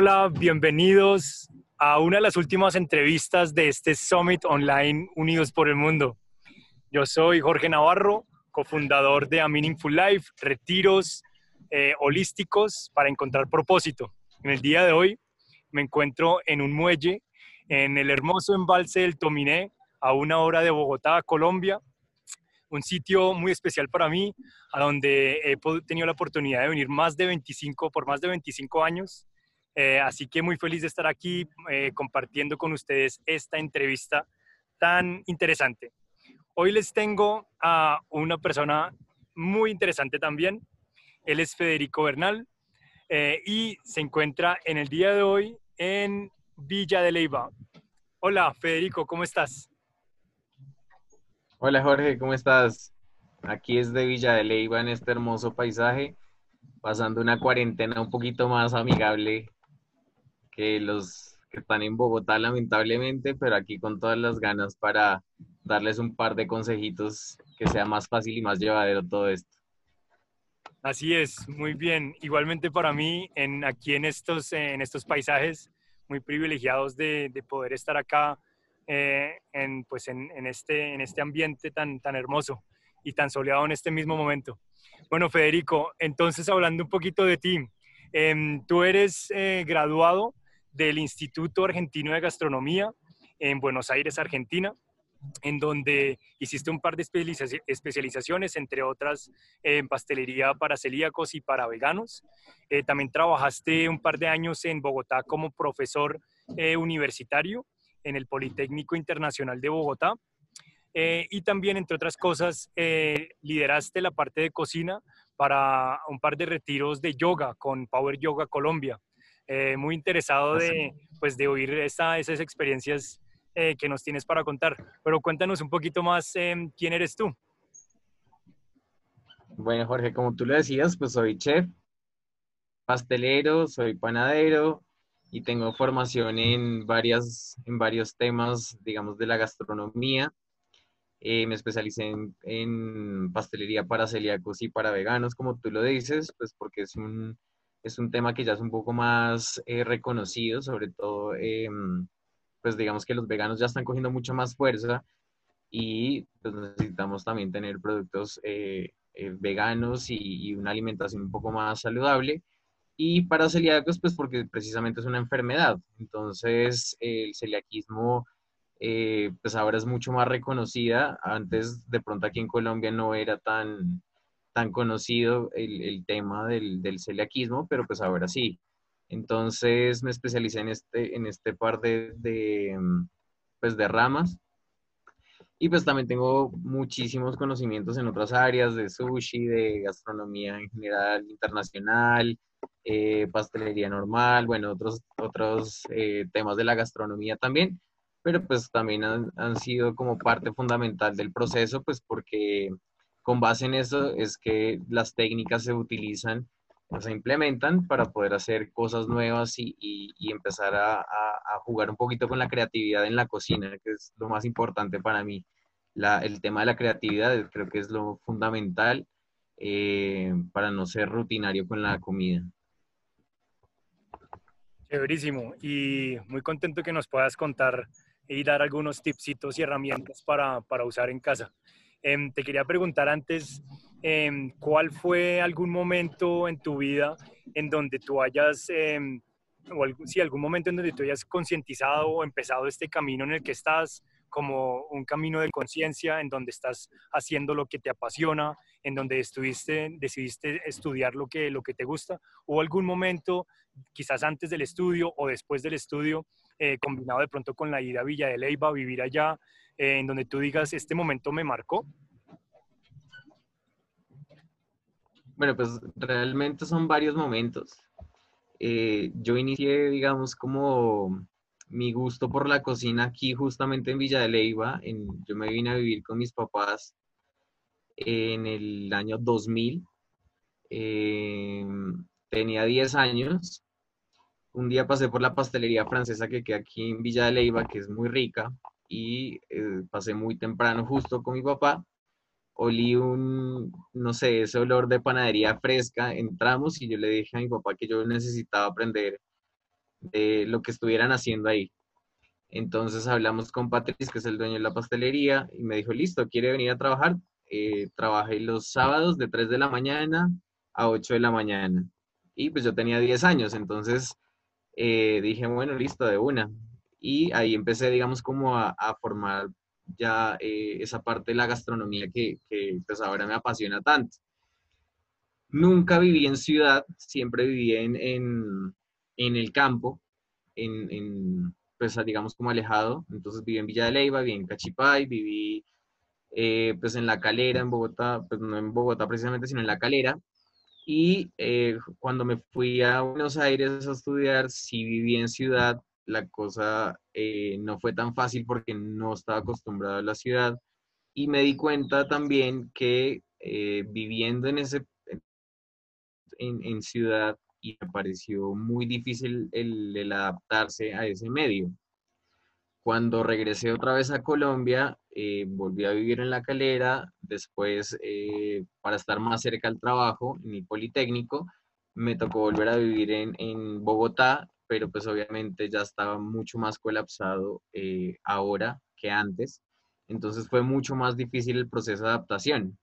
Hola, bienvenidos a una de las últimas entrevistas de este Summit Online Unidos por el Mundo. Yo soy Jorge Navarro, cofundador de A Meaningful Life, retiros eh, holísticos para encontrar propósito. En el día de hoy me encuentro en un muelle en el hermoso embalse del Tominé, a una hora de Bogotá, Colombia. Un sitio muy especial para mí, a donde he tenido la oportunidad de venir más de 25, por más de 25 años. Eh, así que muy feliz de estar aquí eh, compartiendo con ustedes esta entrevista tan interesante. Hoy les tengo a una persona muy interesante también. Él es Federico Bernal eh, y se encuentra en el día de hoy en Villa de Leiva. Hola, Federico, ¿cómo estás? Hola, Jorge, ¿cómo estás? Aquí es de Villa de Leiva en este hermoso paisaje, pasando una cuarentena un poquito más amigable que los que están en Bogotá, lamentablemente, pero aquí con todas las ganas para darles un par de consejitos que sea más fácil y más llevadero todo esto. Así es, muy bien. Igualmente para mí, en, aquí en estos, en estos paisajes, muy privilegiados de, poder estar acá eh, en, pues en, este, en este ambiente tan, tan hermoso y tan soleado en este mismo momento. Bueno, Federico, entonces hablando un poquito de ti, em, tú eres eh, graduado del Instituto Argentino de Gastronomía en Buenos Aires, Argentina en donde hiciste un par de especializaciones, entre otras en pastelería para celíacos y para veganos. Eh, también trabajaste un par de años en Bogotá como profesor eh, universitario en el Politécnico Internacional de Bogotá. Eh, y también, entre otras cosas, lideraste la parte de cocina para un par de retiros de yoga con Power Yoga Colombia. Muy interesado de, pues, de oír esas experiencias eh, que nos tienes para contar. Pero cuéntanos un poquito más em, quién eres tú. Bueno, Jorge, como tú lo decías, pues soy chef, pastelero, soy panadero y tengo formación en, varias, en varios temas, digamos, de la gastronomía. Eh, me especialicé en, en, pastelería para celíacos y para veganos, como tú lo dices, pues porque es un, es un tema que ya es un poco más eh, reconocido, sobre todo em, pues digamos que los veganos ya están cogiendo mucha más fuerza y pues necesitamos también tener productos eh, eh, veganos y, una alimentación un poco más saludable. Y para celíacos, pues porque precisamente es una enfermedad. Entonces, el celiaquismo, eh, pues ahora es mucho más reconocida. Antes, de pronto aquí en Colombia no era tan, tan conocido el, el tema del, del celiaquismo, pero pues ahora sí. Entonces me especialicé en este, en este par de, mm, pues de ramas. Y pues también tengo muchísimos conocimientos en otras áreas de sushi, de gastronomía en general, internacional, eh, pastelería normal, bueno, otros, otros eh, temas de la gastronomía también, pero pues también han, han, sido como parte fundamental del proceso, pues porque con base en eso es que las técnicas se utilizan se implementan para poder hacer cosas nuevas y, empezar a, jugar un poquito con la creatividad en la cocina, que es lo más importante para mí. el tema de la creatividad creo que es lo fundamental eh, para no ser rutinario con la comida. Chéverísimo y muy contento que nos puedas contar y dar algunos tipsitos y herramientas para usar en casa. Em, te quería preguntar antes, em, ¿cuál fue algún momento en tu vida en donde tú hayas, em, o algún, algún momento en donde tú hayas concientizado o empezado este camino en el que estás, como un camino de conciencia, en donde estás haciendo lo que te apasiona, en donde estuviste, decidiste estudiar lo que, lo que te gusta, o algún momento, quizás antes del estudio o después del estudio, eh, combinado de pronto con la ida a Villa de Leyva, vivir allá, en donde tú digas, este momento me marcó? Bueno, pues realmente son varios momentos. Eh, yo inicié, digamos, como mi gusto por la cocina aquí justamente en Villa de Leyva. Yo me vine a vivir con mis papás en el año 2000. Eh, tenía 10 años. Un día pasé por la pastelería francesa que queda aquí en Villa de Leyva, que es muy rica y eh, pasé muy temprano justo con mi papá. Olí un, no sé, ese olor de panadería fresca. Entramos y yo le dije a mi papá que yo necesitaba aprender de lo que estuvieran haciendo ahí. Entonces hablamos con Patrice, que es el dueño de la pastelería, y me dijo, listo, ¿quiere venir a trabajar? Eh, trabajé los sábados de 3 de la mañana a 8 de la mañana. Y pues yo tenía 10 años, entonces eh, dije, bueno, listo, de una. Y ahí empecé, digamos, como a, formar ya eh, esa parte de la gastronomía que, que, pues ahora me apasiona tanto. Nunca viví en ciudad, siempre viví en, en, en el campo, en, en, pues digamos como alejado. Entonces viví en Villa de Leyva, viví en Cachipay, viví eh, pues en La Calera, en Bogotá, pues no en Bogotá precisamente, sino en La Calera. Y eh, cuando me fui a Buenos Aires a estudiar, sí viví en ciudad, la cosa eh, no fue tan fácil porque no estaba acostumbrado a la ciudad. Y me di cuenta también que viviendo en, ese, en, en ciudad y me pareció muy difícil el, adaptarse a ese medio. Cuando regresé otra vez a Colombia, eh, volví a vivir en La Calera, después eh, para estar más cerca al trabajo en el Politécnico, me tocó volver a vivir en, en Bogotá, pero pues obviamente ya estaba mucho más colapsado eh, ahora que antes, entonces fue mucho más difícil el proceso de adaptación.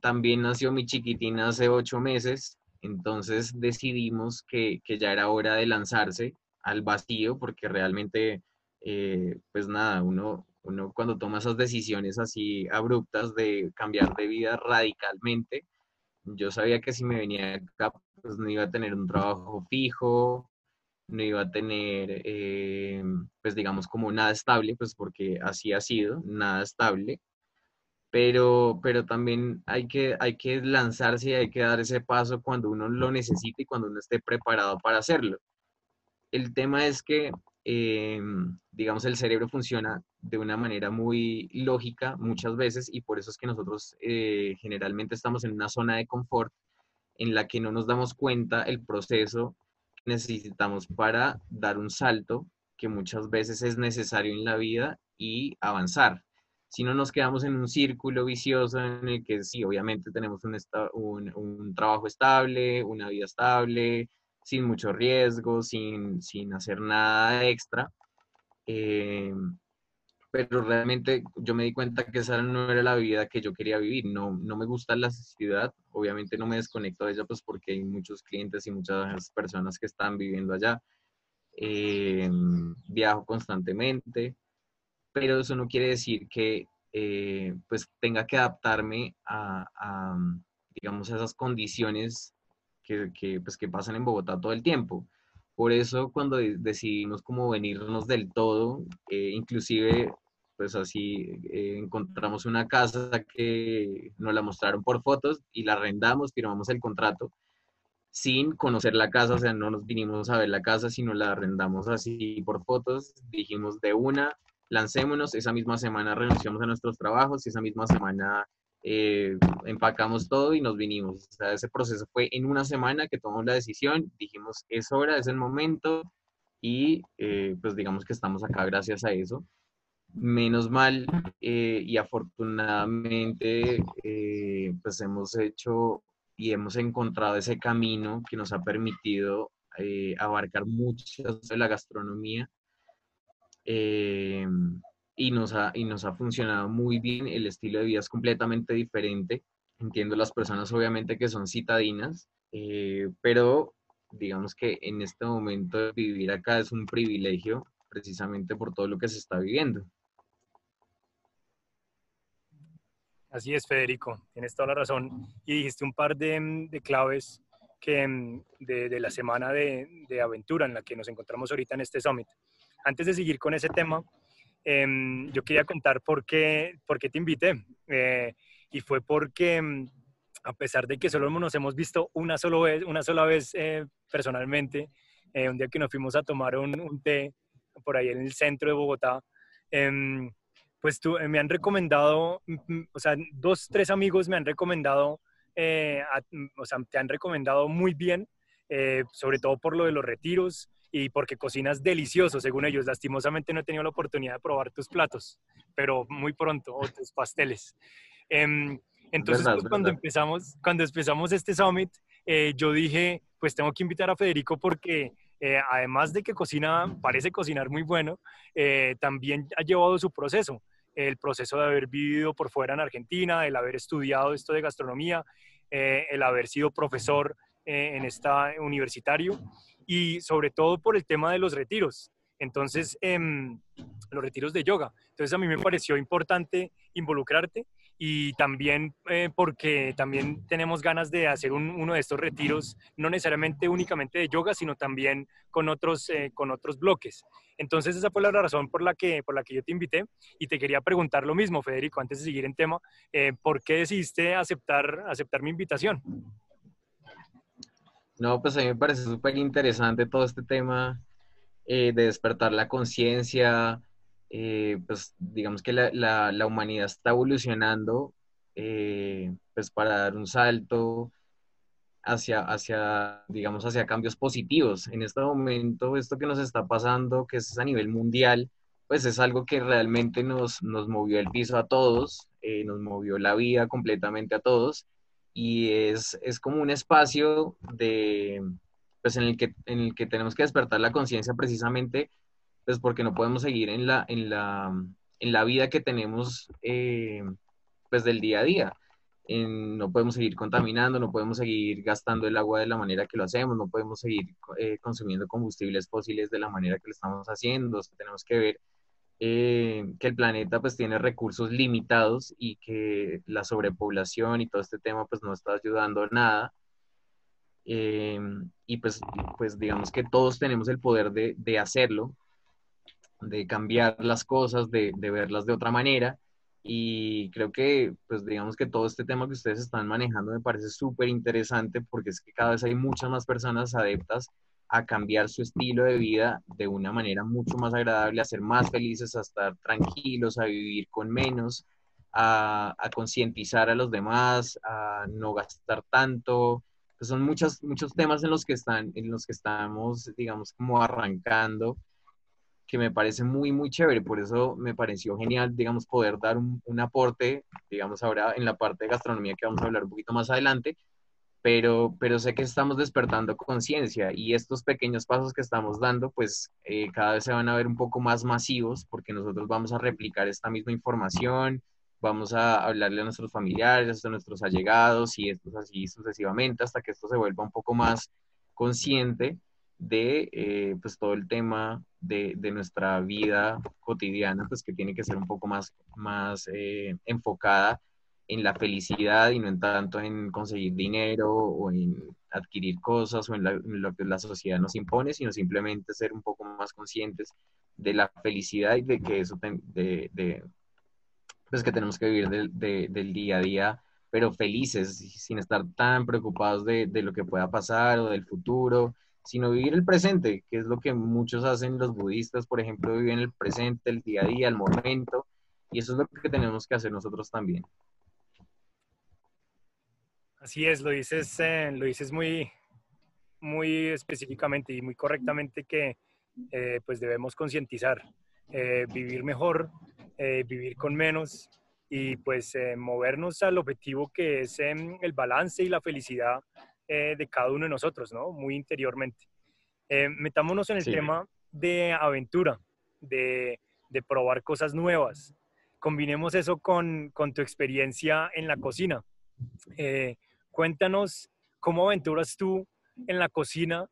también nació mi chiquitina hace ocho meses, entonces decidimos que, ya era hora de lanzarse al vacío porque realmente, eh, pues nada, uno, uno cuando toma esas decisiones así abruptas de cambiar de vida radicalmente, yo sabía que si me venía acá, pues no iba a tener un trabajo fijo, no iba a tener, eh, pues digamos, como nada estable, pues porque así ha sido, nada estable pero, pero también hay que, hay que lanzarse y hay que dar ese paso cuando uno lo necesite y cuando uno esté preparado para hacerlo. El tema es que, eh, digamos, el cerebro funciona de una manera muy lógica muchas veces y por eso es que nosotros eh, generalmente estamos en una zona de confort en la que no nos damos cuenta el proceso que necesitamos para dar un salto que muchas veces es necesario en la vida y avanzar. Si no nos quedamos en un círculo vicioso en el que sí, obviamente tenemos un, un, trabajo estable, una vida estable, sin mucho riesgo, sin, sin hacer nada extra. Eh, pero realmente yo me di cuenta que esa no era la vida que yo quería vivir. No, no me gusta la ciudad, obviamente no me desconecto de ella pues porque hay muchos clientes y muchas personas que están viviendo allá. Eh, viajo constantemente, pero eso no quiere decir que eh, pues tenga que adaptarme a, digamos, a esas condiciones que, pues, que pasan en Bogotá todo el tiempo. Por eso cuando decidimos como venirnos del todo, eh, inclusive pues así eh, encontramos una casa que nos la mostraron por fotos y la arrendamos, firmamos el contrato sin conocer la casa, o sea, no nos vinimos a ver la casa, sino la arrendamos así por fotos, dijimos de una, lancémonos, esa misma semana renunciamos a nuestros trabajos y esa misma semana eh, empacamos todo y nos vinimos. O sea, ese proceso fue en una semana que tomamos la decisión, dijimos, es hora, es el momento y eh, pues digamos que estamos acá gracias a eso. Menos mal eh, y afortunadamente pues hemos hecho y hemos encontrado ese camino que nos ha permitido abarcar muchas de la gastronomía eh, y, nos ha, y nos ha funcionado muy bien. El estilo de vida es completamente diferente. Entiendo las personas obviamente que son citadinas, eh, pero digamos que en este momento vivir acá es un privilegio precisamente por todo lo que se está viviendo. Así es, Federico, tienes toda la razón. Y dijiste un par de, de claves que, de, de, la semana de, de, aventura en la que nos encontramos ahorita en este summit. Antes de seguir con ese tema, em, yo quería contar por qué, por qué te invité. Eh, y fue porque, em, a pesar de que solo nos hemos visto una, solo vez, una sola vez eh, personalmente, eh, un día que nos fuimos a tomar un, un, té por ahí en el centro de Bogotá, em, pues tú, me han recomendado, o sea, dos, tres amigos me han recomendado, o sea, te han recomendado muy bien, sobre todo por lo de los retiros, y porque cocinas delicioso, según ellos. Lastimosamente no he tenido la oportunidad de probar tus platos, pero muy pronto, o tus pasteles. Em, entonces, pues, cuando, empezamos, cuando empezamos este summit, eh, yo dije, pues tengo que invitar a Federico porque eh, además de que cocina, parece cocinar muy bueno, eh, también ha llevado su proceso, el proceso de haber vivido por fuera en Argentina, el haber estudiado esto de gastronomía, eh, el haber sido profesor en esta universitario y sobre todo por el tema de los retiros. Entonces, em, los retiros de yoga. Entonces, a mí me pareció importante involucrarte y también eh, porque también tenemos ganas de hacer uno de estos retiros, no necesariamente únicamente de yoga, sino también con otros, eh, con otros bloques. Entonces, esa fue la razón por la, que, por la que yo te invité y te quería preguntar lo mismo, Federico, antes de seguir en tema, eh, ¿por qué decidiste aceptar, aceptar mi invitación? No, pues a mí me parece súper interesante todo este tema de despertar la conciencia, eh, pues digamos que la, la, humanidad está evolucionando eh, pues para dar un salto hacia, hacia, digamos, hacia cambios positivos. En este momento, esto que nos está pasando, que es a nivel mundial, pues es algo que realmente nos, nos movió el piso a todos, eh, nos movió la vida completamente a todos y es, es como un espacio de, pues en el que, en el que tenemos que despertar la conciencia precisamente pues porque no podemos seguir en la, en la, en la vida que tenemos eh, pues del día a día. no podemos seguir contaminando, no podemos seguir gastando el agua de la manera que lo hacemos, no podemos seguir eh, consumiendo combustibles fósiles de la manera que lo estamos haciendo. tenemos que ver eh, que el planeta pues tiene recursos limitados y que la sobrepoblación y todo este tema pues no está ayudando nada. y pues, pues digamos que todos tenemos el poder de, de hacerlo de cambiar las cosas, de, verlas de otra manera. Y creo que, pues digamos que todo este tema que ustedes están manejando me parece súper interesante porque es que cada vez hay muchas más personas adeptas a cambiar su estilo de vida de una manera mucho más agradable, a ser más felices, a estar tranquilos, a vivir con menos, a, concientizar a los demás, a no gastar tanto. Pues son muchos, muchos temas en los que están, en los que estamos, digamos, como arrancando que me parece muy, muy chévere. Por eso me pareció genial, digamos, poder dar un, aporte, digamos, ahora en la parte de gastronomía que vamos a hablar un poquito más adelante, pero, pero sé que estamos despertando conciencia y estos pequeños pasos que estamos dando, pues eh, cada vez se van a ver un poco más masivos porque nosotros vamos a replicar esta misma información, vamos a hablarle a nuestros familiares, a nuestros allegados y esto así sucesivamente hasta que esto se vuelva un poco más consciente de eh, pues todo el tema de, nuestra vida cotidiana, pues que tiene que ser un poco más, más eh, enfocada en la felicidad y no en tanto en conseguir dinero o en adquirir cosas o en, lo que la sociedad nos impone, sino simplemente ser un poco más conscientes de la felicidad y de que eso, de, pues que tenemos que vivir del día a día, pero felices, sin estar tan preocupados de, de lo que pueda pasar o del futuro, sino vivir el presente, que es lo que muchos hacen los budistas, por ejemplo, viven el presente, el día a día, el momento, y eso es lo que tenemos que hacer nosotros también. Así es, lo dices, eh, lo dices muy, muy específicamente y muy correctamente que eh, pues debemos concientizar, eh, vivir mejor, vivir con menos y pues movernos al objetivo que es em, el balance y la felicidad eh, de cada uno de nosotros, ¿no? Muy interiormente. Eh, metámonos en el tema de aventura, de, de, probar cosas nuevas. Combinemos eso con, con tu experiencia en la cocina. Eh, cuéntanos cómo aventuras tú en la cocina,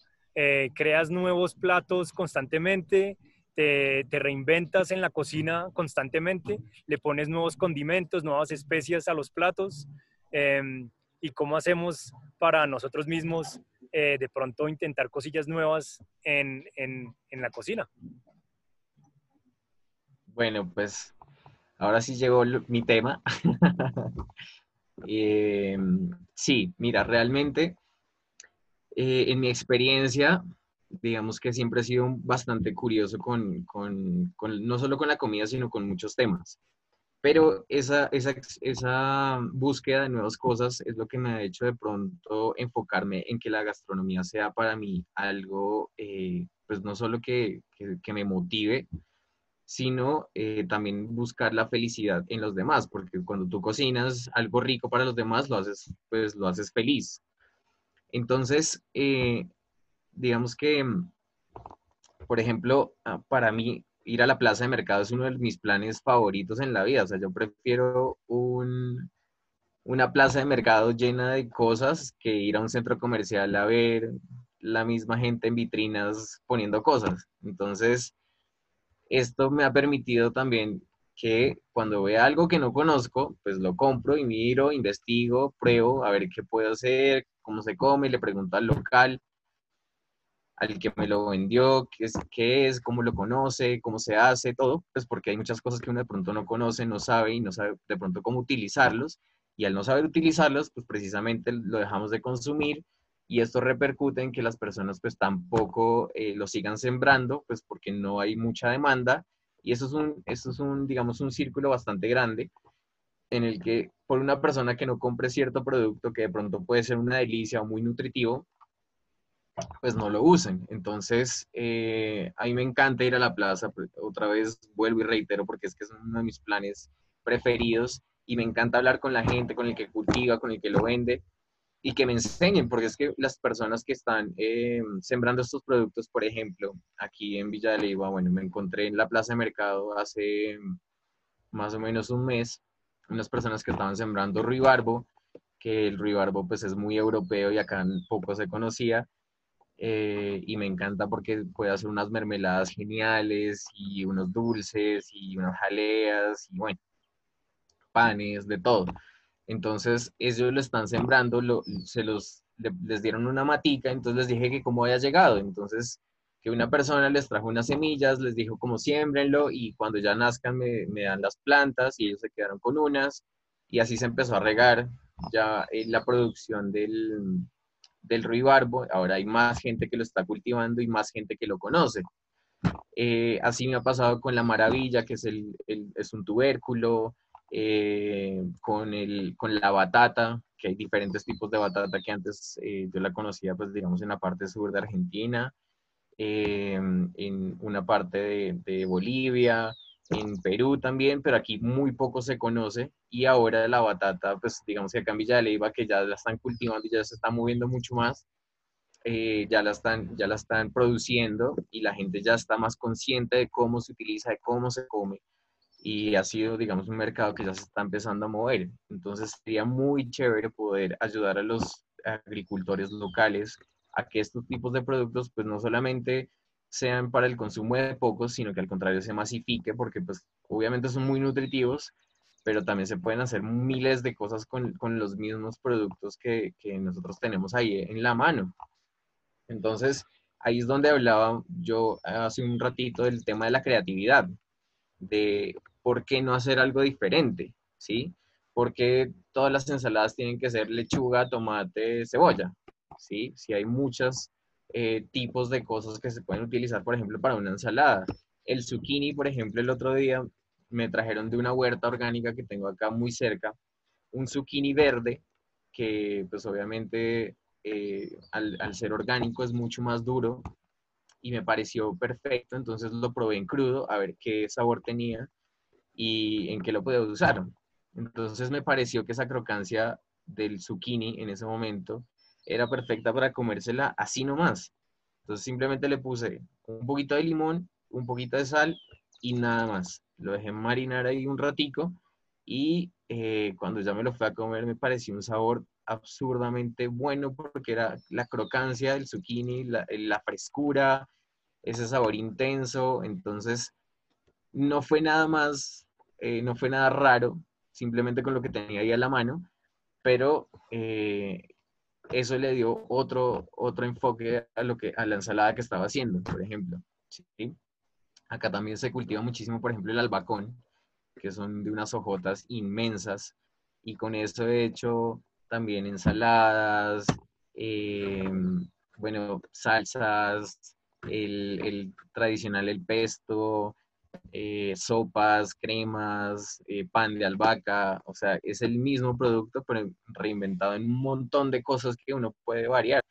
creas nuevos platos constantemente, te, te, reinventas en la cocina constantemente, le pones nuevos condimentos, nuevas especias a los platos. Em, y cómo hacemos para nosotros mismos eh, de pronto intentar cosillas nuevas en, en, en la cocina. Bueno, pues ahora sí llegó mi tema. eh, sí, mira, realmente eh, en mi experiencia, digamos que siempre he sido bastante curioso con, con, no solo con la comida, sino con muchos temas. Pero esa, esa, esa búsqueda de nuevas cosas es lo que me ha hecho de pronto enfocarme en que la gastronomía sea para mí algo, eh, pues no solo que, que, me motive, sino eh, también buscar la felicidad en los demás, porque cuando tú cocinas algo rico para los demás, lo haces, pues lo haces feliz. Entonces, eh, digamos que por ejemplo, ah, para mí ir a la plaza de mercado es uno de mis planes favoritos en la vida. O sea, yo prefiero un, una plaza de mercado llena de cosas que ir a un centro comercial a ver la misma gente en vitrinas poniendo cosas. Entonces, esto me ha permitido también que cuando vea algo que no conozco, pues lo compro y miro, investigo, pruebo a ver qué puedo hacer, cómo se come, le pregunto al local, al que me lo vendió, qué es, qué es, cómo lo conoce, cómo se hace, todo, pues porque hay muchas cosas que uno de pronto no conoce, no sabe y no sabe de pronto cómo utilizarlos. Y al no saber utilizarlos, pues precisamente lo dejamos de consumir y esto repercute en que las personas pues tampoco eh, lo sigan sembrando, pues porque no hay mucha demanda y eso es un, eso es un, digamos, un círculo bastante grande en el que por una persona que no compre cierto producto que de pronto puede ser una delicia o muy nutritivo, pues no lo usen. Entonces, eh, a mí me encanta ir a la plaza, pues, otra vez vuelvo y reitero porque es que es uno de mis planes preferidos y me encanta hablar con la gente, con el que cultiva, con el que lo vende y que me enseñen, porque es que las personas que están eh, sembrando estos productos, por ejemplo, aquí en Villa de Leyva, bueno, me encontré en la plaza de mercado hace más o menos un mes, unas personas que estaban sembrando ruibarbo, que el ruibarbo pues es muy europeo y acá poco se conocía, eh, y me encanta porque puede hacer unas mermeladas geniales y unos dulces y unas jaleas y bueno, panes, de todo. Entonces, ellos lo están sembrando, se los, les dieron una matica, entonces les dije que cómo había llegado. Entonces, que una persona les trajo unas semillas, les dijo cómo siembrenlo y cuando ya nazcan me, dan las plantas y ellos se quedaron con unas y así se empezó a regar ya eh, la producción del, del ruibarbo. Ahora hay más gente que lo está cultivando y más gente que lo conoce. Eh, así me ha pasado con la maravilla, que es, el, es un tubérculo, eh, con, el, con la batata, que hay diferentes tipos de batata que antes eh, yo la conocía, pues digamos, en la parte sur de Argentina, eh, en una parte de, de, Bolivia, en Perú también, pero aquí muy poco se conoce y ahora la batata, pues digamos que acá en Villa de que ya la están cultivando y ya se está moviendo mucho más, ya, la están, ya la están produciendo y la gente ya está más consciente de cómo se utiliza, de cómo se come y ha sido, digamos, un mercado que ya se está empezando a mover. Entonces sería muy chévere poder ayudar a los agricultores locales a que estos tipos de productos, pues no solamente sean para el consumo de pocos, sino que al contrario se masifique, porque pues obviamente son muy nutritivos, pero también se pueden hacer miles de cosas con, con los mismos productos que, que nosotros tenemos ahí en la mano. Entonces, ahí es donde hablaba yo hace un ratito del tema de la creatividad, de ¿por qué no hacer algo diferente? ¿Sí? Porque todas las ensaladas tienen que ser lechuga, tomate, cebolla? ¿Sí? Si hay muchos eh, tipos de cosas que se pueden utilizar, por ejemplo, para una ensalada. El zucchini, por ejemplo, el otro día me trajeron de una huerta orgánica que tengo acá muy cerca, un zucchini verde que pues obviamente eh, al, al, ser orgánico es mucho más duro y me pareció perfecto, entonces lo probé en crudo a ver qué sabor tenía y en qué lo puedo usar. Entonces me pareció que esa crocancia del zucchini en ese momento era perfecta para comérsela así nomás. Entonces simplemente le puse un poquito de limón, un poquito de sal y nada más. Lo dejé marinar ahí un ratico y eh, cuando ya me lo fui a comer me pareció un sabor absurdamente bueno porque era la crocancia del zucchini, la frescura, ese sabor intenso. Entonces no fue nada más eh, no fue nada raro, simplemente con lo que tenía ahí a la mano, pero eh, eso le dio otro, otro enfoque a, lo que, a la ensalada que estaba haciendo, por ejemplo. Acá también se cultiva muchísimo, por ejemplo, el albacón, que son de unas hojotas inmensas, y con eso he hecho también ensaladas, em, bueno, salsas, el, el, tradicional, el pesto, eh, sopas, cremas, eh, pan de albahaca, o sea, es el mismo producto, pero reinventado en un montón de cosas que uno puede variar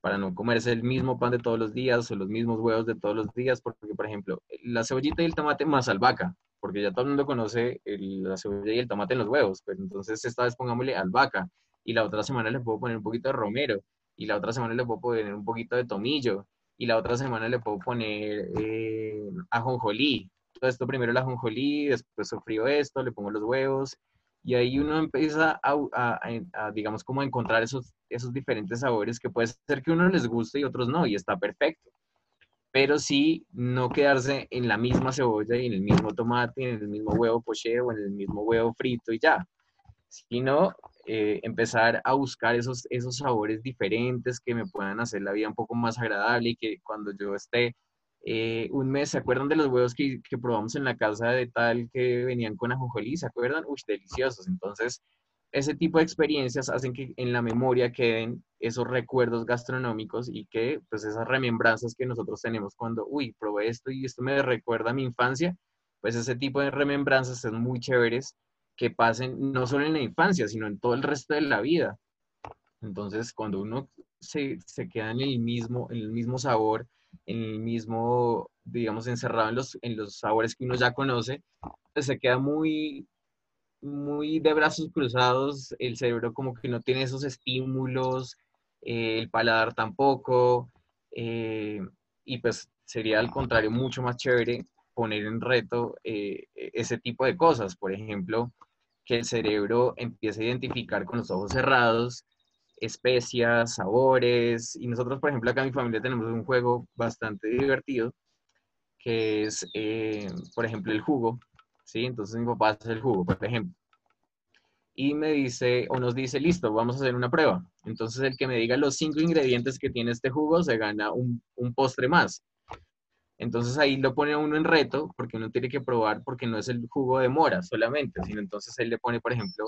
para no comerse el mismo pan de todos los días o los mismos huevos de todos los días, porque, por ejemplo, la cebollita y el tomate más albahaca, porque ya todo el mundo conoce la cebolla y el tomate en los huevos, pero entonces esta vez pongámosle albahaca, y la otra semana le puedo poner un poquito de romero, y la otra semana le puedo poner un poquito de tomillo, y la otra semana le puedo poner eh, ajonjolí. Todo esto primero la ajonjolí, después sofrío esto, le pongo los huevos y ahí uno empieza a, digamos, como a encontrar esos, esos diferentes sabores que puede ser que uno les guste y otros no, y está perfecto. Pero sí no quedarse en la misma cebolla y en el mismo tomate, en el mismo huevo poché o en el mismo huevo frito y ya, sino eh, empezar a buscar esos, esos sabores diferentes que me puedan hacer la vida un poco más agradable y que cuando yo esté eh, un mes, ¿se acuerdan de los huevos que, que, probamos en la casa de tal que venían con ajonjolí? ¿Se acuerdan? Uy, deliciosos. Entonces, ese tipo de experiencias hacen que en la memoria queden esos recuerdos gastronómicos y que, pues, esas remembranzas que nosotros tenemos cuando, uy, probé esto y esto me recuerda a mi infancia, pues ese tipo de remembranzas son muy chéveres que pasen no solo en la infancia, sino en todo el resto de la vida. Entonces, cuando uno se, se queda en el mismo, el mismo sabor, en el mismo, digamos, encerrado en los, en los sabores que uno ya conoce, pues se queda muy, muy de brazos cruzados, el cerebro como que no tiene esos estímulos, eh, el paladar tampoco, eh, y pues sería al contrario mucho más chévere poner en reto eh, ese tipo de cosas, por ejemplo, que el cerebro empiece a identificar con los ojos cerrados especias, sabores. Y nosotros, por ejemplo, acá en mi familia tenemos un juego bastante divertido, que es, eh, por ejemplo, el jugo. ¿sí? Entonces mi papá hace el jugo, por ejemplo. Y me dice, o nos dice, listo, vamos a hacer una prueba. Entonces el que me diga los cinco ingredientes que tiene este jugo se gana un, un postre más. Entonces ahí lo pone a uno en reto, porque uno tiene que probar, porque no es el jugo de mora solamente, sino entonces él le pone, por ejemplo,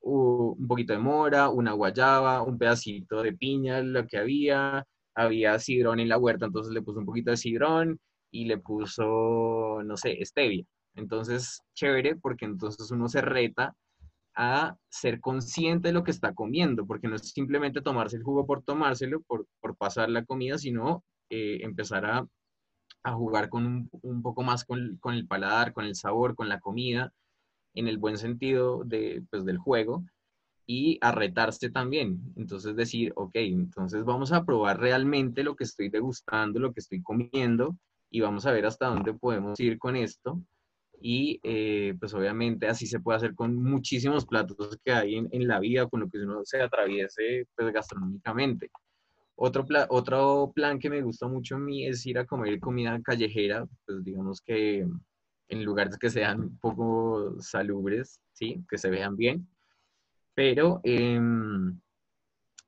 un poquito de mora, una guayaba, un pedacito de piña, lo que había, había sidrón en la huerta, entonces le puso un poquito de sidrón y le puso, no sé, stevia. Entonces, chévere, porque entonces uno se reta a ser consciente de lo que está comiendo, porque no es simplemente tomarse el jugo por tomárselo, por, pasar la comida, sino eh, empezar a, jugar con un, poco más con, con, el paladar, con el sabor, con la comida, en el buen sentido de, pues, del juego y a retarse también. Entonces decir, ok, entonces vamos a probar realmente lo que estoy degustando, lo que estoy comiendo y vamos a ver hasta dónde podemos ir con esto. Y eh, pues obviamente así se puede hacer con muchísimos platos que hay en, en la vida, con lo que uno se atraviese pues, gastronómicamente. Otro, otro plan que me gusta mucho a mí es ir a comer comida callejera, pues digamos que en lugares que sean poco salubres, ¿sí? Que se vean bien. Pero em,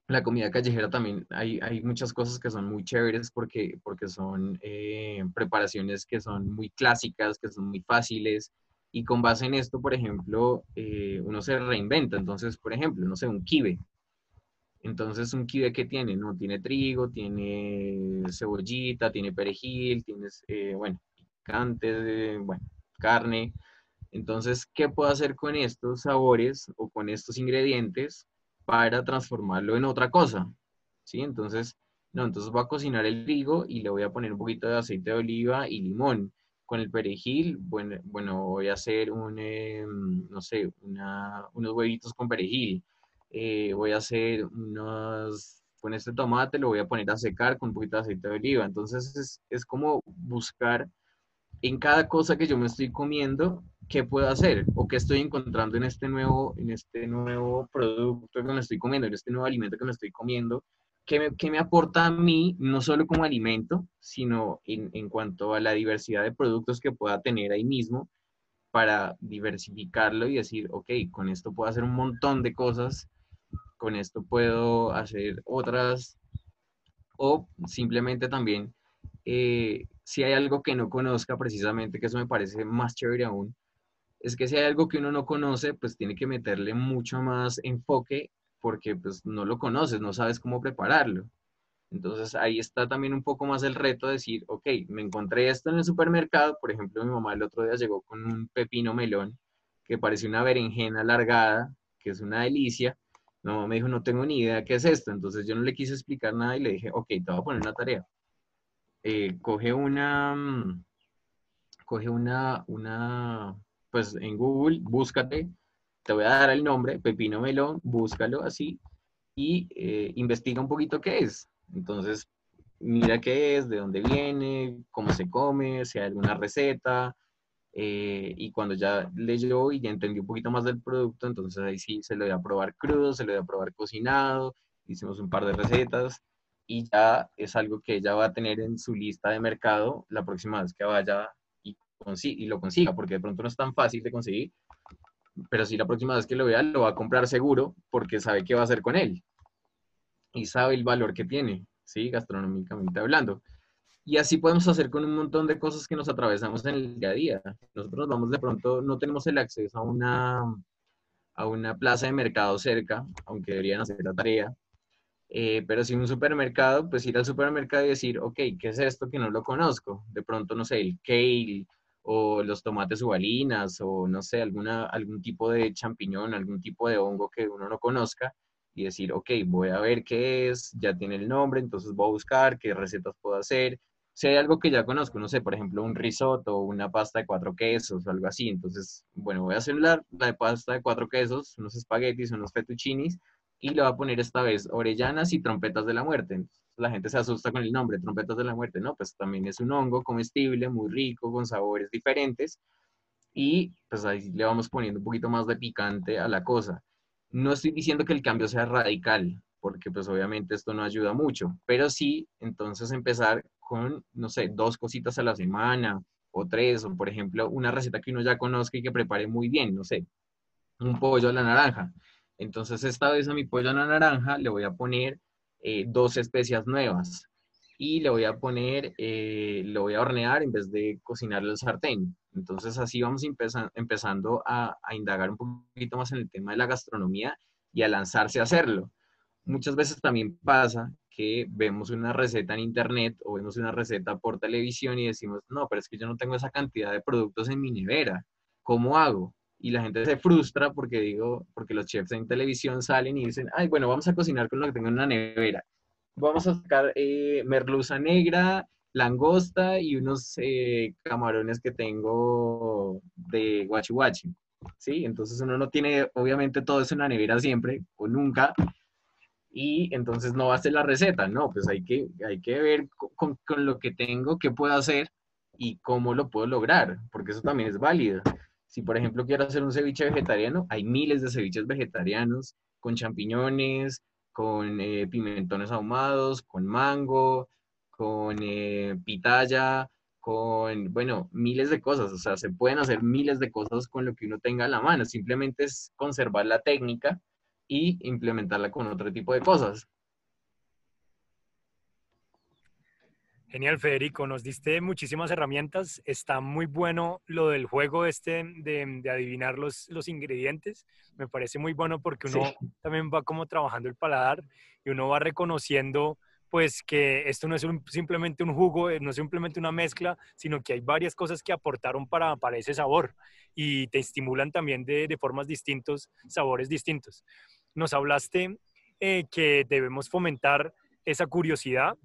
la comida callejera también hay, hay, muchas cosas que son muy chéveres porque, porque son eh, preparaciones que son muy clásicas, que son muy fáciles. Y con base en esto, por ejemplo, eh, uno se reinventa. Entonces, por ejemplo, no sé, un kibe. Entonces, un kibe que tiene, ¿no? Tiene trigo, tiene cebollita, tiene perejil, tienes, eh, bueno, picante, bueno, carne. Entonces, ¿qué puedo hacer con estos sabores o con estos ingredientes para transformarlo en otra cosa? ¿Sí? Entonces, no, entonces voy a cocinar el trigo y le voy a poner un poquito de aceite de oliva y limón. Con el perejil, bueno, bueno voy a hacer un, em, no sé, unos huevitos con perejil. Eh, voy a hacer unos, con este tomate lo voy a poner a secar con un poquito de aceite de oliva. Entonces, es, es como buscar en cada cosa que yo me estoy comiendo, ¿qué puedo hacer? ¿O qué estoy encontrando en este nuevo, en este nuevo producto que me estoy comiendo, en este nuevo alimento que me estoy comiendo? ¿Qué me, qué me aporta a mí, no solo como alimento, sino en, en cuanto a la diversidad de productos que pueda tener ahí mismo para diversificarlo y decir, ok, con esto puedo hacer un montón de cosas, con esto puedo hacer otras, o simplemente también eh, si hay algo que no conozca precisamente, que eso me parece más chévere aún, es que si hay algo que uno no conoce, pues tiene que meterle mucho más enfoque porque pues no lo conoces, no sabes cómo prepararlo. Entonces ahí está también un poco más el reto de decir, ok, me encontré esto en el supermercado, por ejemplo, mi mamá el otro día llegó con un pepino melón que parece una berenjena alargada, que es una delicia. Mi mamá me dijo, no tengo ni idea qué es esto, entonces yo no le quise explicar nada y le dije, ok, te voy a poner una tarea. Eh, coge una, mm, coge una, una, pues en Google, búscate, te voy a dar el nombre, pepino melón, búscalo así y eh, investiga un poquito qué es. Entonces, mira qué es, de dónde viene, cómo se come, si hay alguna receta. Eh, y cuando ya leyó y ya entendió un poquito más del producto, entonces ahí sí se lo voy a probar crudo, se lo voy a probar cocinado, hicimos un par de recetas y ya es algo que ella va a tener en su lista de mercado la próxima vez que vaya y, y lo consiga, porque de pronto no es tan fácil de conseguir, pero sí la próxima vez que lo vea lo va a comprar seguro porque sabe qué va a hacer con él y sabe el valor que tiene, ¿sí? Gastronómicamente hablando. Y así podemos hacer con un montón de cosas que nos atravesamos en el día a día. Nosotros vamos de pronto, no tenemos el acceso a una, a una plaza de mercado cerca, aunque deberían hacer la tarea. Eh, pero si un supermercado, pues ir al supermercado y decir, ok, ¿qué es esto que no lo conozco? De pronto, no sé, el kale o los tomates ubalinas o no sé, alguna, algún tipo de champiñón, algún tipo de hongo que uno no conozca y decir, ok, voy a ver qué es, ya tiene el nombre, entonces voy a buscar qué recetas puedo hacer. Si hay algo que ya conozco, no sé, por ejemplo, un risotto una pasta de cuatro quesos o algo así, entonces, bueno, voy a hacer la, la de pasta de cuatro quesos, unos espaguetis, unos fettuccinis, y le voy a poner esta vez orellanas y trompetas de la muerte. la gente se asusta con el nombre, trompetas de la muerte, ¿no? Pues también es un hongo comestible, muy rico, con sabores diferentes, y pues ahí le vamos poniendo un poquito más de picante a la cosa. No estoy diciendo que el cambio sea radical, porque pues obviamente esto no ayuda mucho, pero sí, entonces empezar con, no sé, dos cositas a la semana o tres, o por ejemplo, una receta que uno ya conozca y que prepare muy bien, no sé, un pollo a la naranja. Entonces esta vez a mi pollo a la naranja le voy a poner eh, dos especias nuevas y le voy a poner, eh, lo voy a hornear en vez de cocinarlo el sartén. Entonces así vamos empezando a, indagar un poquito más en el tema de la gastronomía y a lanzarse a hacerlo. Muchas veces también pasa que vemos una receta en internet o vemos una receta por televisión y decimos, no, pero es que yo no tengo esa cantidad de productos en mi nevera. ¿Cómo hago? Y la gente se frustra porque digo, porque los chefs en televisión salen y dicen, ay, bueno, vamos a cocinar con lo que tengo en la nevera. Vamos a sacar eh, merluza negra, langosta y unos eh, camarones que tengo de guachi guachi. ¿Sí? Entonces uno no tiene, obviamente, todo eso en la nevera siempre o nunca. Y entonces no va a ser la receta, no, pues hay que, hay que ver con, con lo que tengo, qué puedo hacer y cómo lo puedo lograr, porque eso también es válido. Si, por ejemplo, quiero hacer un ceviche vegetariano, hay miles de ceviches vegetarianos con champiñones, con eh, pimentones ahumados, con mango, con eh, pitaya, con, bueno, miles de cosas. O sea, se pueden hacer miles de cosas con lo que uno tenga a la mano. Simplemente es conservar la técnica y implementarla con otro tipo de cosas. Genial, Federico. Nos diste muchísimas herramientas. Está muy bueno lo del juego este de, adivinar los, los, ingredientes. Me parece muy bueno porque uno también va como trabajando el paladar y uno va reconociendo pues que esto no es simplemente un jugo, eh, no es simplemente una mezcla, sino que hay varias cosas que aportaron para, para ese sabor y te estimulan también de, de formas distintos, sabores distintos. Nos hablaste eh, que debemos fomentar esa curiosidad,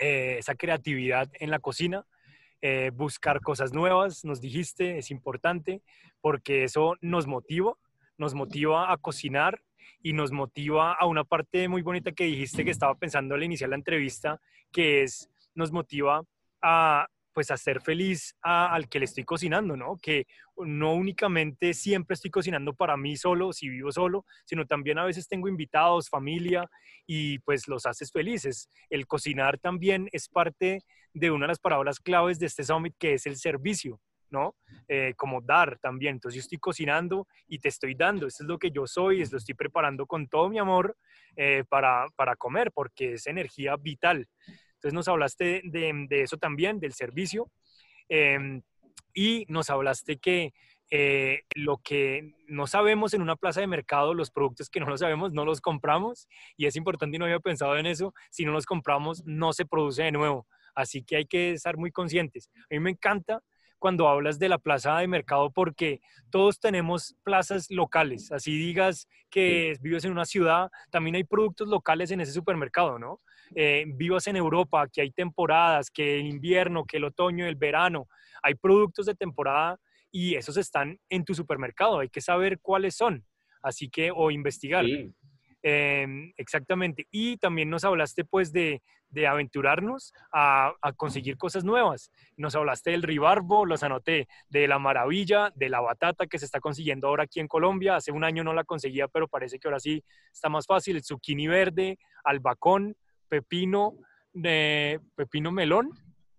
eh, esa creatividad en la cocina, buscar cosas nuevas, nos dijiste, es importante, porque eso nos motiva, nos motiva a cocinar y nos motiva a una parte muy bonita que dijiste que estaba pensando al iniciar la entrevista, que es, nos motiva a pues a ser feliz al que le estoy cocinando, ¿no? Que no únicamente siempre estoy cocinando para mí solo, si vivo solo, sino también a veces tengo invitados, familia, y pues los haces felices. El cocinar también es parte de una de las palabras claves de este summit, que es el servicio. ¿No? Eh, como dar también. Entonces yo estoy cocinando y te estoy dando. Eso es lo que yo soy, lo estoy preparando con todo mi amor eh, para, para, comer, porque es energía vital. Entonces nos hablaste de, de eso también, del servicio. Em, y nos hablaste que eh, lo que no sabemos en una plaza de mercado, los productos que no lo sabemos, no los compramos. Y es importante y no había pensado en eso. Si no los compramos, no se produce de nuevo. Así que hay que estar muy conscientes. A mí me encanta cuando hablas de la plaza de mercado porque todos tenemos plazas locales. Así digas que vives en una ciudad, también hay productos locales en ese supermercado, ¿no? Eh, vivas en Europa, que hay temporadas, que el invierno, que el otoño, el verano, hay productos de temporada y esos están en tu supermercado. Hay que saber cuáles son. Así que, o investigar. Em, exactamente. Y también nos hablaste pues de, de aventurarnos a, a, conseguir cosas nuevas. Nos hablaste del ribarbo, los anoté, de la maravilla, de la batata que se está consiguiendo ahora aquí en Colombia. Hace un año no la conseguía, pero parece que ahora sí está más fácil. El zucchini verde, albacón, pepino, de pepino melón.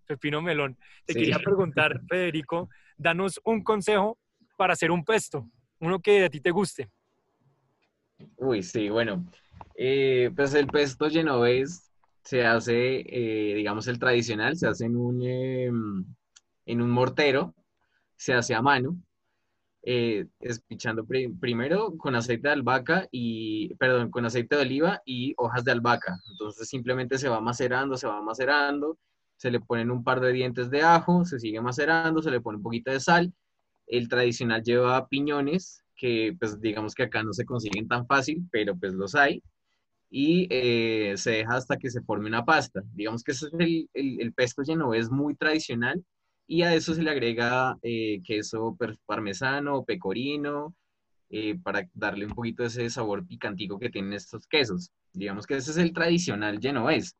Pepino melón. Te quería preguntar, Federico, danos un consejo para hacer un pesto, uno que a ti te guste. Uy, sí, bueno, eh, pues el pesto genovés se hace, eh, digamos, el tradicional, se hace en un, em, en un mortero, se hace a mano, eh, primero con aceite de albahaca y, perdón, con aceite de oliva y hojas de albahaca. Entonces simplemente se va macerando, se va macerando, se le ponen un par de dientes de ajo, se sigue macerando, se le pone un poquito de sal. El tradicional lleva piñones, que pues digamos que acá no se consiguen tan fácil, pero pues los hay. Y eh, se deja hasta que se forme una pasta. Digamos que ese es el, el, el pesto es muy tradicional y a eso se le agrega eh, queso parmesano o pecorino eh, para darle un poquito ese sabor picantico que tienen estos quesos. Digamos que ese es el tradicional genovés.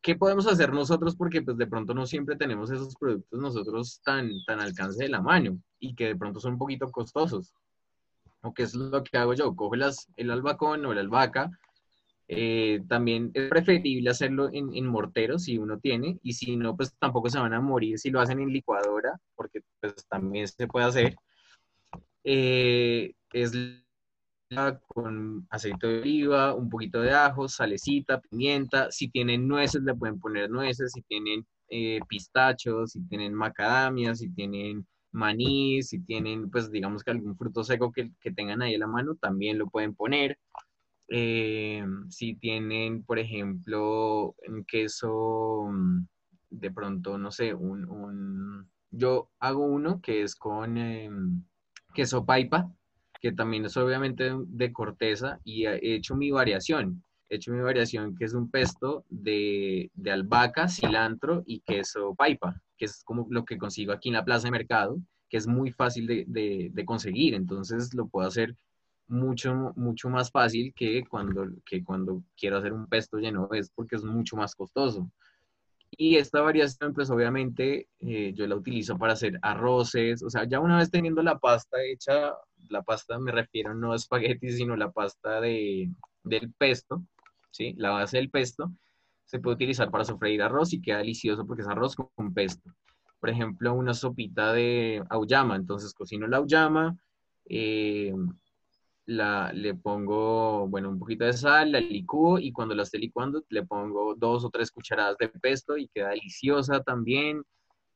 ¿Qué podemos hacer nosotros? Porque pues de pronto no siempre tenemos esos productos nosotros tan, tan al alcance de la mano y que de pronto son un poquito costosos. ¿O qué es lo que hago yo? Cojo el albacón o la albahaca, eh, también es preferible hacerlo en, en mortero si uno tiene, y si no, pues tampoco se van a morir si lo hacen en licuadora, porque pues también se puede hacer. Eh, es con aceite de oliva, un poquito de ajo, salecita, pimienta. Si tienen nueces, le pueden poner nueces. Si tienen eh, pistachos, si tienen macadamias, si tienen maní, si tienen, pues digamos que algún fruto seco que, que tengan ahí a la mano, también lo pueden poner. Eh, si tienen, por ejemplo, un queso, mm, de pronto, no sé, un, yo hago uno que es con em, queso paipa, que también es obviamente de corteza, y he hecho mi variación. He hecho mi variación que es un pesto de, albahaca, cilantro y queso paipa, que es como lo que consigo aquí en la plaza de mercado, que es muy fácil de, de conseguir. Entonces lo puedo hacer mucho, mucho más fácil que cuando, que cuando quiero hacer un pesto lleno es porque es mucho más costoso. Y esta variación, pues obviamente eh, yo la utilizo para hacer arroces, o sea, ya una vez teniendo la pasta hecha, la pasta me refiero no a espagueti, sino la pasta de, del pesto, ¿sí? La base del pesto, se puede utilizar para sofreír arroz y queda delicioso porque es arroz con, pesto. Por ejemplo, una sopita de auyama, entonces cocino la auyama, eh, le pongo, bueno, un poquito de sal, la licúo y cuando la esté licuando le pongo dos o tres cucharadas de pesto y queda deliciosa también.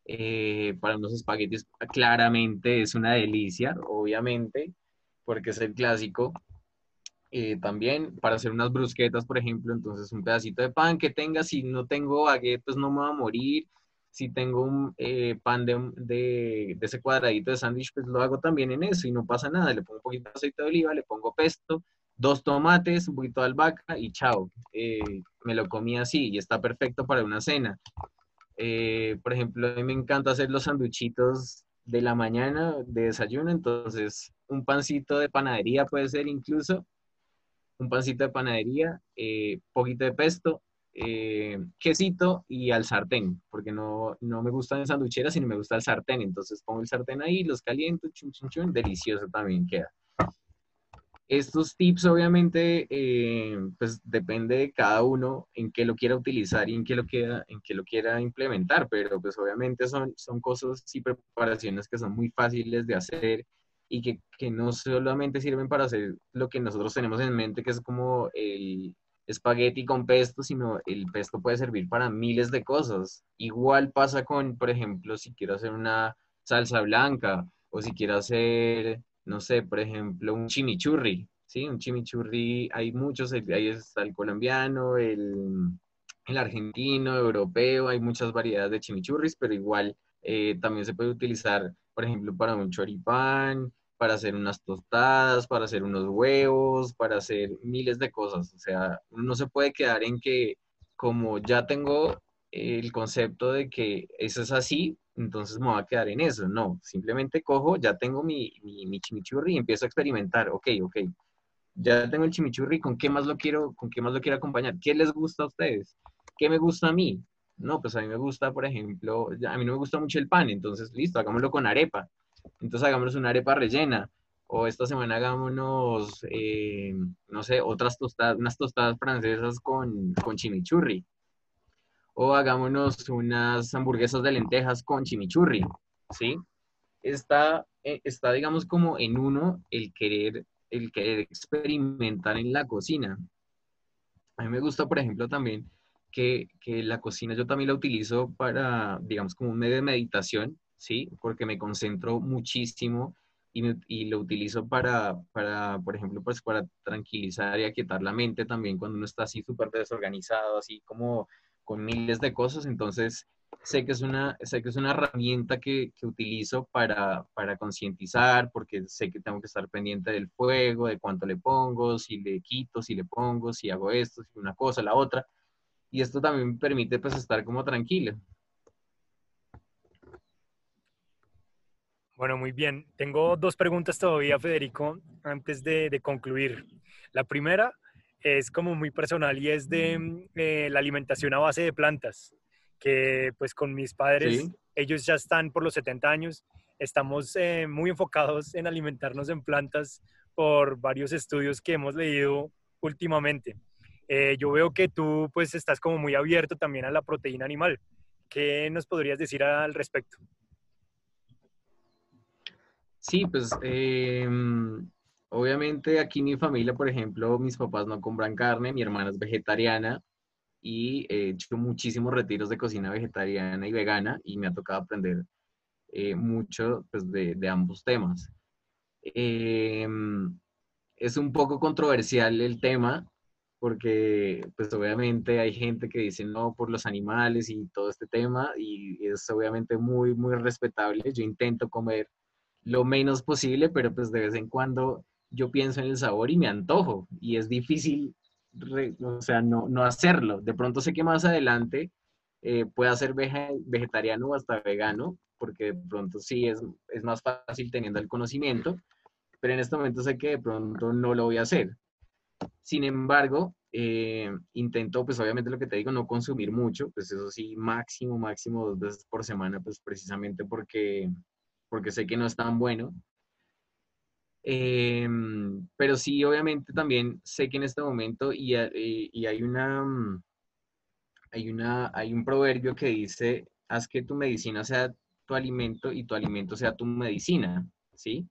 Eh, para unos espaguetis claramente es una delicia, obviamente, porque es el clásico. Eh, también para hacer unas brusquetas, por ejemplo, entonces un pedacito de pan que tenga, si no tengo baguette, pues no me va a morir si tengo un eh, pan de, de, ese cuadradito de sándwich, pues lo hago también en eso y no pasa nada. Le pongo un poquito de aceite de oliva, le pongo pesto, dos tomates, un poquito de albahaca y chao. Eh, me lo comí así y está perfecto para una cena. Eh, por ejemplo, a mí me encanta hacer los sanduchitos de la mañana de desayuno, entonces un pancito de panadería puede ser incluso, un pancito de panadería, poquito de pesto, eh, quesito y al sartén, porque no, no me gustan en sanducheras, sino me gusta el sartén. Entonces pongo el sartén ahí, los caliento, chun, chun, chun, delicioso también queda. Estos tips obviamente, eh, pues depende de cada uno en qué lo quiera utilizar y en qué lo quiera, en qué lo quiera implementar, pero pues obviamente son, son cosas y preparaciones que son muy fáciles de hacer y que, que no solamente sirven para hacer lo que nosotros tenemos en mente, que es como el, espagueti con pesto, sino el pesto puede servir para miles de cosas. Igual pasa con, por ejemplo, si quiero hacer una salsa blanca o si quiero hacer, no sé, por ejemplo, un chimichurri, ¿sí? Un chimichurri, hay muchos, ahí está el colombiano, el, el argentino, europeo, hay muchas variedades de chimichurris, pero igual eh, también se puede utilizar, por ejemplo, para un choripán, para hacer unas tostadas, para hacer unos huevos, para hacer miles de cosas. O sea, uno no se puede quedar en que como ya tengo el concepto de que eso es así, entonces me voy a quedar en eso. No, simplemente cojo, ya tengo mi, mi, chimichurri y empiezo a experimentar. Ok, ok. ya tengo el chimichurri, ¿con qué más lo quiero, con qué más lo quiero acompañar? ¿Qué les gusta a ustedes? ¿Qué me gusta a mí? No, pues a mí me gusta, por ejemplo, a mí no me gusta mucho el pan, entonces listo, hagámoslo con arepa. Entonces hagámonos una arepa rellena. O esta semana hagámonos, eh, no sé, otras tostadas, unas tostadas francesas con, con chimichurri. O hagámonos unas hamburguesas de lentejas con chimichurri, ¿sí? Está, eh, está digamos, como en uno el querer, el querer experimentar en la cocina. A mí me gusta, por ejemplo, también que, que, la cocina yo también la utilizo para, digamos, como un medio de meditación, ¿sí? Porque me concentro muchísimo y, y lo utilizo para, para, por ejemplo, pues para tranquilizar y aquietar la mente también cuando uno está así súper desorganizado, así como con miles de cosas. Entonces, sé que es una, sé que es una herramienta que, que utilizo para, para concientizar, porque sé que tengo que estar pendiente del fuego, de cuánto le pongo, si le quito, si le pongo, si hago esto, si una cosa, la otra y esto también me permite pues estar como tranquilo. Bueno, muy bien. Tengo dos preguntas todavía, Federico, antes de, concluir. La primera es como muy personal y es de eh, la alimentación a base de plantas, que pues con mis padres, ellos ya están por los 70 años, estamos eh, muy enfocados en alimentarnos en plantas por varios estudios que hemos leído últimamente. Eh, yo veo que tú pues estás como muy abierto también a la proteína animal. ¿Qué nos podrías decir al respecto? Sí, pues em, obviamente aquí mi familia, por ejemplo, mis papás no compran carne, mi hermana es vegetariana y he hecho muchísimos retiros de cocina vegetariana y vegana y me ha tocado aprender eh, mucho pues, de, ambos temas. Em, es un poco controversial el tema porque pues obviamente hay gente que dice no por los animales y todo este tema y es obviamente muy, muy respetable. Yo intento comer lo menos posible, pero pues de vez en cuando yo pienso en el sabor y me antojo y es difícil, o sea, no, no hacerlo. De pronto sé que más adelante eh, pueda ser vegetariano o hasta vegano, porque de pronto sí es, es más fácil teniendo el conocimiento, pero en este momento sé que de pronto no lo voy a hacer. Sin embargo, eh, intento, pues obviamente lo que te digo, no consumir mucho, pues eso sí, máximo, máximo dos veces por semana, pues precisamente porque, porque sé que no es tan bueno. Em, pero sí, obviamente también sé que en este momento, y, y, hay una, hay una, hay un proverbio que dice, haz que tu medicina sea tu alimento y tu alimento sea tu medicina, ¿sí?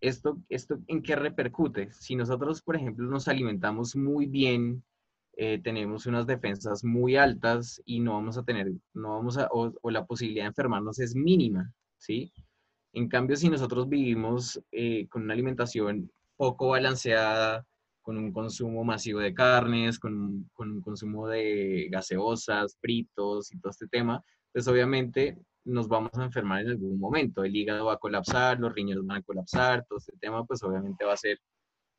¿Esto, ¿Esto en qué repercute? Si nosotros, por ejemplo, nos alimentamos muy bien, eh, tenemos unas defensas muy altas y no vamos a tener, no vamos a, o, la posibilidad de enfermarnos es mínima, ¿sí? En cambio, si nosotros vivimos eh, con una alimentación poco balanceada, con un consumo masivo de carnes, con, con un consumo de gaseosas, fritos y todo este tema, pues obviamente nos vamos a enfermar en algún momento. El hígado va a colapsar, los riñones van a colapsar, todo este tema pues obviamente va a ser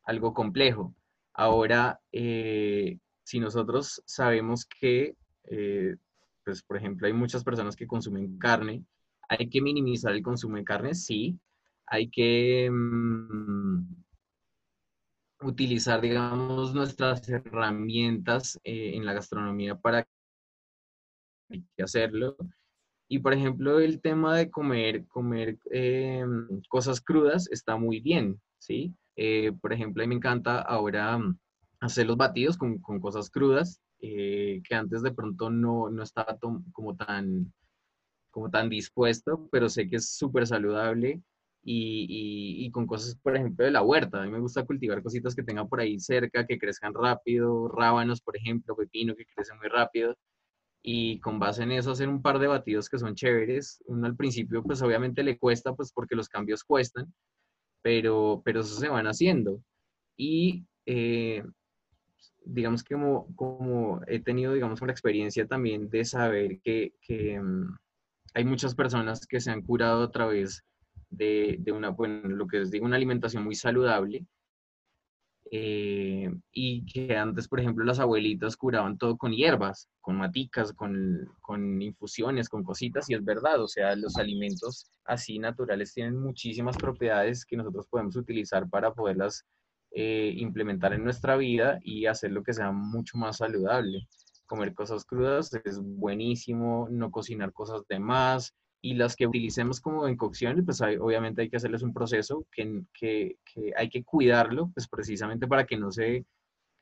algo complejo. Ahora, eh, si nosotros sabemos que, eh, pues por ejemplo, hay muchas personas que consumen carne, hay que minimizar el consumo de carne, sí. Hay que mm, utilizar, digamos, nuestras herramientas eh, en la gastronomía para hacerlo. Y por ejemplo, el tema de comer, comer eh, cosas crudas está muy bien, ¿sí? Eh, por ejemplo, a mí me encanta ahora mm, hacer los batidos con, con cosas crudas, que antes de pronto no, no estaba como tan, como tan dispuesto, pero sé que es súper saludable y, y, y, con cosas, por ejemplo, de la huerta. A mí me gusta cultivar cositas que tenga por ahí cerca, que crezcan rápido, rábanos, por ejemplo, pepino, que crecen muy rápido y con base en eso hacer un par de batidos que son chéveres. Uno al principio pues obviamente le cuesta pues porque los cambios cuestan, pero, pero eso se van haciendo. Y eh, digamos que como, como he tenido digamos una experiencia también de saber que, que um, hay muchas personas que se han curado a través de, una, bueno, lo que es digo, una alimentación muy saludable eh, y que antes, por ejemplo, las abuelitas curaban todo con hierbas, con maticas, con, con, infusiones, con cositas, y es verdad, o sea, los alimentos así naturales tienen muchísimas propiedades que nosotros podemos utilizar para poderlas eh, implementar en nuestra vida y hacer lo que sea mucho más saludable. Comer cosas crudas es buenísimo, no cocinar cosas de más y las que utilicemos como en cocción, pues obviamente hay que hacerles un proceso que, que, que, hay que cuidarlo, pues precisamente para que no se,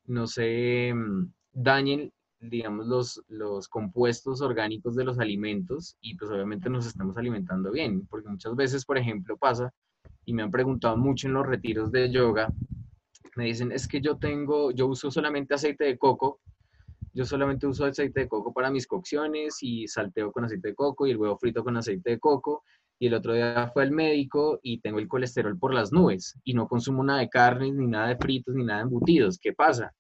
no se mm, dañen digamos, los, los compuestos orgánicos de los alimentos y pues obviamente nos estamos alimentando bien, porque muchas veces, por ejemplo, pasa, y me han preguntado mucho en los retiros de yoga, me dicen, es que yo tengo, yo uso solamente aceite de coco, yo solamente uso aceite de coco para mis cocciones y salteo con aceite de coco y el huevo frito con aceite de coco. Y el otro día fue al médico y tengo el colesterol por las nubes y no consumo nada de carnes, ni nada de fritos, ni nada de embutidos. ¿Qué pasa?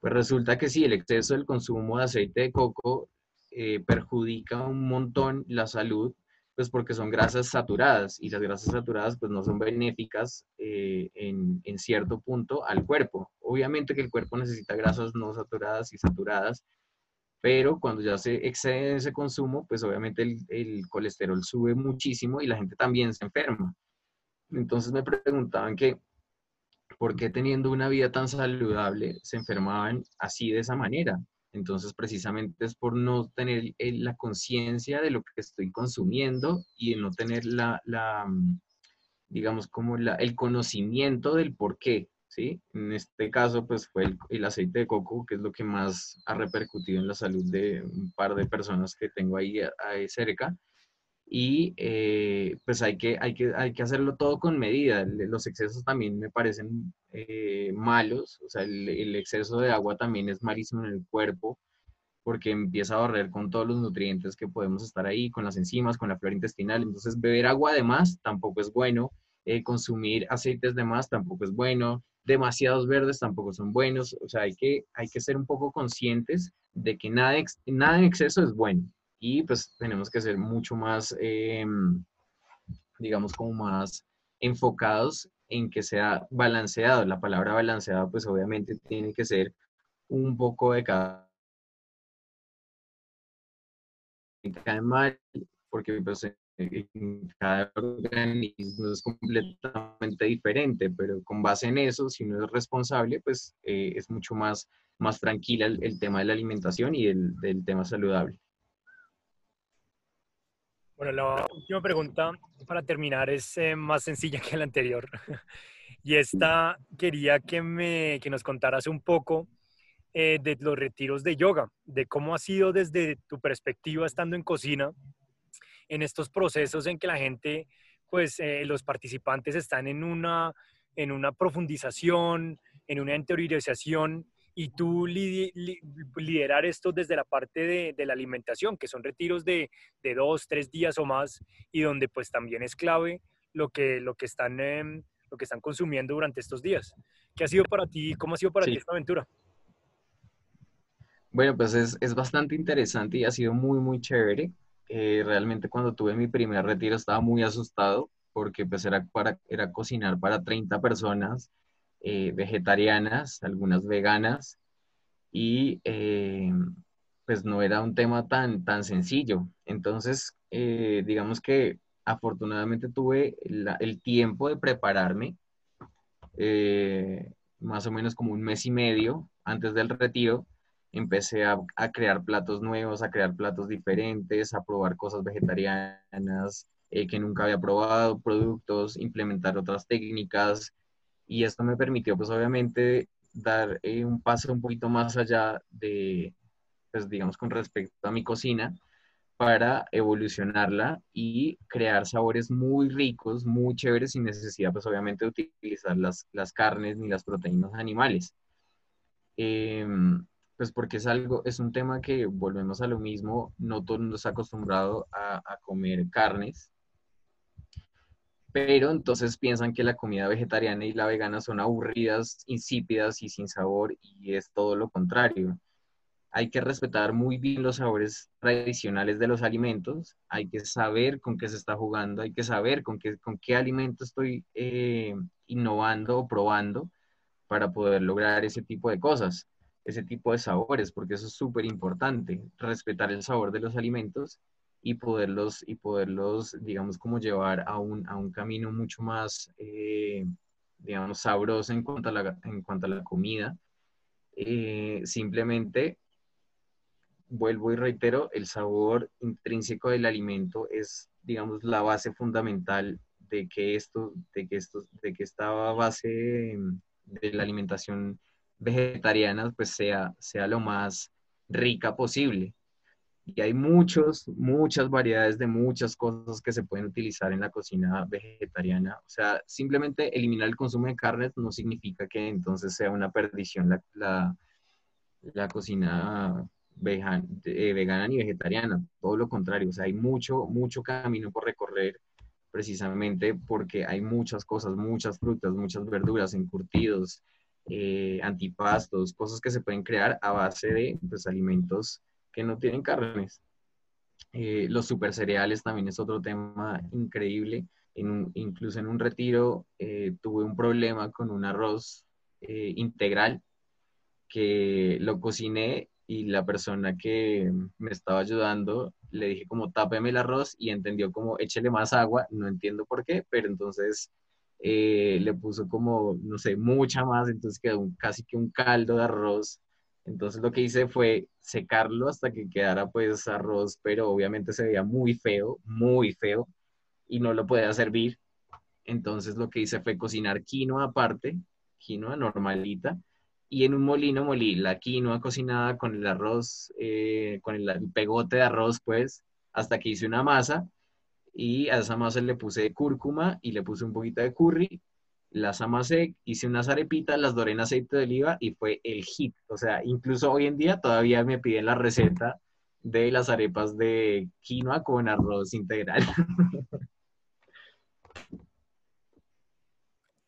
Pues resulta que sí, el exceso del consumo de aceite de coco eh, perjudica un montón la salud, pues porque son grasas saturadas y las grasas saturadas pues no son benéficas eh, en, en, cierto punto al cuerpo. Obviamente que el cuerpo necesita grasas no saturadas y saturadas, pero cuando ya se excede ese consumo, pues obviamente el, el colesterol sube muchísimo y la gente también se enferma. Entonces me preguntaban que ¿por qué teniendo una vida tan saludable se enfermaban así de esa manera? Entonces, precisamente es por no tener la conciencia de lo que estoy consumiendo y no tener la, mm, digamos, como el conocimiento del por qué, ¿sí? En este caso, pues fue el, aceite de coco, que es lo que más ha repercutido en la salud de un par de personas que tengo ahí, ahí cerca y eh, pues hay que, hay, que, hay que hacerlo todo con medida. Los excesos también me parecen eh, malos, o sea, el, exceso de agua también es malísimo en el cuerpo porque empieza a barrer con todos los nutrientes que podemos estar ahí, con las enzimas, con la flora intestinal. Entonces, beber agua de más tampoco es bueno, eh, consumir aceites de más tampoco es bueno, demasiados verdes tampoco son buenos, o sea, hay que, hay que ser un poco conscientes de que nada, nada en exceso es bueno y pues tenemos que ser mucho más, em, digamos, como más enfocados en que sea balanceado. La palabra balanceado, pues obviamente tiene que ser un poco de cada mal, porque pues, cada organismo es completamente diferente, pero con base en eso, si uno es responsable, pues eh, es mucho más, más tranquila el, tema de la alimentación y el, del tema saludable. Bueno, la última pregunta para terminar es eh, más sencilla que la anterior. y esta quería que, me, que nos contaras un poco eh, de los retiros de yoga, de cómo ha sido desde tu perspectiva estando en cocina, en estos procesos en que la gente, pues eh, los participantes están en una, en una profundización, en una interiorización y tú liderar esto desde la parte de, la alimentación, que son retiros de, dos, tres días o más, y donde pues también es clave lo que, lo que, están, em, lo que están consumiendo durante estos días. ¿Qué ha sido para ti? ¿Cómo ha sido para ti esta aventura? Bueno, pues es, es, bastante interesante y ha sido muy, muy chévere. Eh, realmente cuando tuve mi primer retiro estaba muy asustado porque pues era, para, era cocinar para 30 personas eh, vegetarianas, algunas veganas, y eh, pues no era un tema tan, tan sencillo. Entonces, eh, digamos que afortunadamente tuve el tiempo de prepararme, más o menos como un mes y medio antes del retiro, empecé a, a, crear platos nuevos, a crear platos diferentes, a probar cosas vegetarianas que nunca había probado, productos, implementar otras técnicas, y esto me permitió, pues obviamente, dar eh, un paso un poquito más allá de, pues digamos, con respecto a mi cocina, para evolucionarla y crear sabores muy ricos, muy chéveres, sin necesidad, pues obviamente, de utilizar las, las carnes ni las proteínas animales. Em, pues porque es algo, es un tema que volvemos a lo mismo, no todo el mundo está acostumbrado a, a comer carnes, pero entonces piensan que la comida vegetariana y la vegana son aburridas, insípidas y sin sabor, y es todo lo contrario. Hay que respetar muy bien los sabores tradicionales de los alimentos, hay que saber con qué se está jugando, hay que saber con qué, con qué alimento estoy eh, innovando o probando para poder lograr ese tipo de cosas, ese tipo de sabores, porque eso es súper importante, respetar el sabor de los alimentos y poderlos, y poderlos digamos, como llevar a un, a un camino mucho más, eh, digamos, sabrosa en cuanto a la, en cuanto a la comida. Eh, simplemente, vuelvo y reitero, el sabor intrínseco del alimento es, digamos, la base fundamental de que esto, de que esto, de que esta base de la alimentación vegetariana pues sea, sea lo más rica posible. Y hay muchos, muchas variedades de muchas cosas que se pueden utilizar en la cocina vegetariana. O sea, simplemente eliminar el consumo de carnes no significa que entonces sea una perdición la, la, la cocina eh, vegana ni vegetariana. Todo lo contrario, o sea, hay mucho, mucho camino por recorrer precisamente porque hay muchas cosas, muchas frutas, muchas verduras, encurtidos, eh, antipastos, cosas que se pueden crear a base de pues, alimentos que no tienen carnes. Eh, los super cereales también es otro tema increíble. incluso en un retiro eh, tuve un problema con un arroz integral que lo cociné y la persona que me estaba ayudando le dije como tápeme el arroz y entendió como échele más agua, no entiendo por qué, pero entonces eh, le puso como, no sé, mucha más, entonces quedó casi que un caldo de arroz. Entonces lo que hice fue secarlo hasta que quedara pues arroz, pero obviamente se veía muy feo, muy feo, y no lo podía servir. Entonces lo que hice fue cocinar quinoa aparte, quinoa normalita, y en un molino molí la quinoa cocinada con el arroz, eh, con el, pegote de arroz, pues, hasta que hice una masa y a esa masa le puse cúrcuma y le puse un poquito de curry, las amasé, hice unas arepitas, las doré en aceite de oliva y fue el hit. O sea, incluso hoy en día todavía me piden la receta de las arepas de quinoa con arroz integral.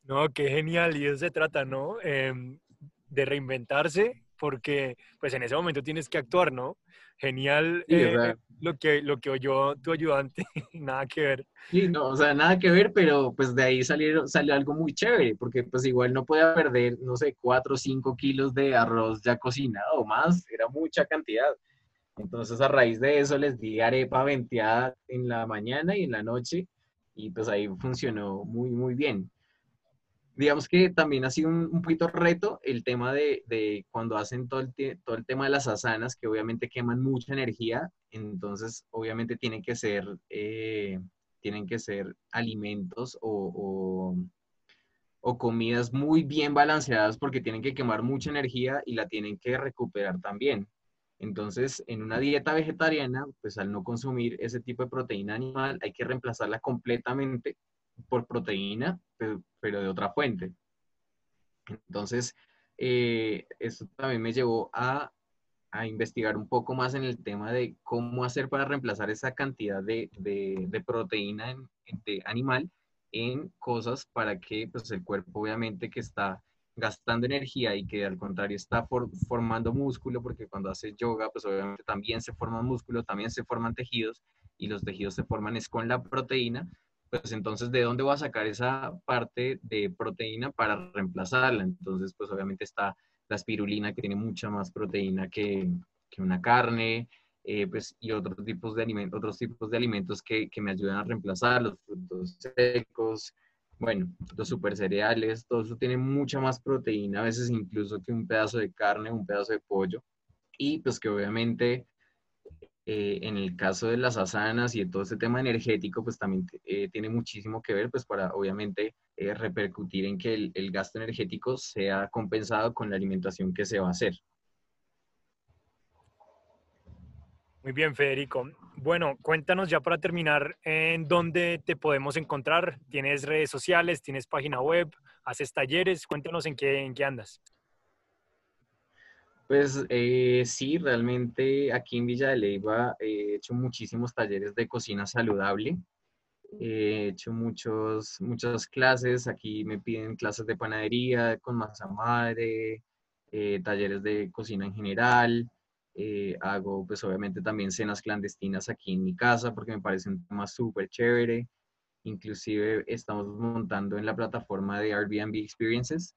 No, qué genial, y eso se trata, ¿no? Em, de reinventarse, porque pues en ese momento tienes que actuar, ¿no? Genial eh, lo, que, lo que oyó tu ayudante, nada que ver. Sí, no, o sea, nada que ver, pero pues de ahí salió, salió algo muy chévere, porque pues igual no podía perder, no sé, cuatro o cinco kilos de arroz ya cocinado o más, era mucha cantidad. Entonces a raíz de eso les di arepa venteada en la mañana y en la noche y pues ahí funcionó muy, muy bien digamos que también ha sido un, poquito reto el tema de, cuando hacen todo el, todo el tema de las asanas, que obviamente queman mucha energía, entonces obviamente tienen que ser, eh, tienen que ser alimentos o, o, comidas muy bien balanceadas porque tienen que quemar mucha energía y la tienen que recuperar también. Entonces, en una dieta vegetariana, pues al no consumir ese tipo de proteína animal, hay que reemplazarla completamente por proteína, pero, de otra fuente. Entonces, eh, eso también me llevó a, investigar un poco más en el tema de cómo hacer para reemplazar esa cantidad de, proteína de animal en cosas para que pues, el cuerpo obviamente que está gastando energía y que al contrario está formando músculo, porque cuando hace yoga, pues obviamente también se forma músculo, también se forman tejidos y los tejidos se forman es con la proteína, pues entonces, ¿de dónde voy a sacar esa parte de proteína para reemplazarla? Entonces, pues obviamente está la espirulina que tiene mucha más proteína que, una carne, eh, pues, y otros tipos de alimentos, otros tipos de alimentos que, me ayudan a reemplazar, los frutos secos, bueno, los super cereales, todo eso tiene mucha más proteína, a veces incluso que un pedazo de carne, un pedazo de pollo, y pues que obviamente eh, en el caso de las asanas y de todo este tema energético, pues también eh, tiene muchísimo que ver, pues para obviamente eh, repercutir en que el, el, gasto energético sea compensado con la alimentación que se va a hacer. Muy bien, Federico. Bueno, cuéntanos ya para terminar, ¿en dónde te podemos encontrar? ¿Tienes redes sociales? ¿Tienes página web? ¿Haces talleres? Cuéntanos en qué, en qué andas. Pues eh, sí, realmente aquí en Villa de Leyva he hecho muchísimos talleres de cocina saludable. He hecho muchos, muchas clases. Aquí me piden clases de panadería con masa madre, eh, talleres de cocina en general. Eh, hago pues obviamente también cenas clandestinas aquí en mi casa porque me parece un tema súper chévere. Inclusive estamos montando en la plataforma de Airbnb Experiences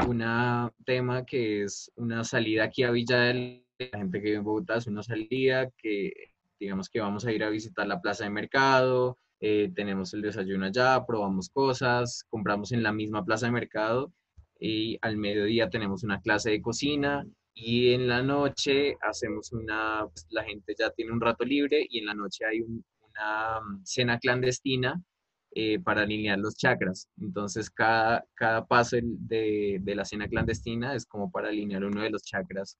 un tema que es una salida aquí a Villa del la gente que vive en Bogotá es una salida que digamos que vamos a ir a visitar la plaza de mercado, eh, tenemos el desayuno allá, probamos cosas, compramos en la misma plaza de mercado y al mediodía tenemos una clase de cocina y en la noche hacemos una, pues, la gente ya tiene un rato libre y en la noche hay una mm, cena clandestina eh, para alinear los chakras. Entonces, cada, cada paso de, de, la cena clandestina es como para alinear uno de los chakras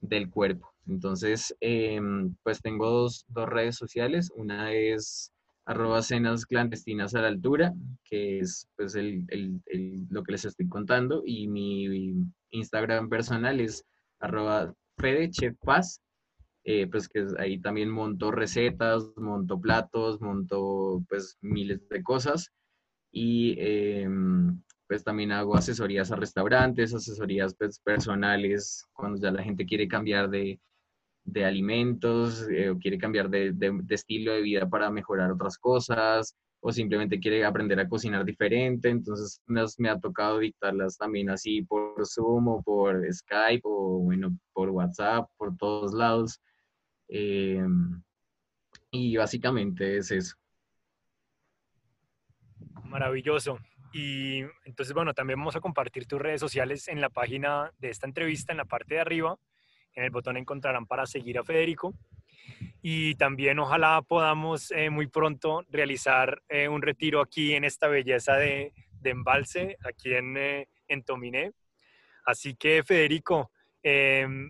del cuerpo. Entonces, em, pues tengo dos, dos, redes sociales. Una es arroba cenas clandestinas a la altura, que es pues el, el, lo que les estoy contando. Y mi Instagram personal es arroba Fede eh, pues que ahí también monto recetas, monto platos, monto pues miles de cosas y em, pues también hago asesorías a restaurantes, asesorías pues, personales cuando ya la gente quiere cambiar de, de alimentos eh, o quiere cambiar de, de, de, estilo de vida para mejorar otras cosas o simplemente quiere aprender a cocinar diferente. Entonces me ha tocado dictarlas también así por Zoom o por Skype o bueno, por WhatsApp, por todos lados. Em, y básicamente es eso. Maravilloso. Y entonces, bueno, también vamos a compartir tus redes sociales en la página de esta entrevista, en la parte de arriba. En el botón encontrarán para seguir a Federico. Y también ojalá podamos eh, muy pronto realizar eh, un retiro aquí en esta belleza de, de embalse, aquí en, eh, en Tominé. Así que Federico,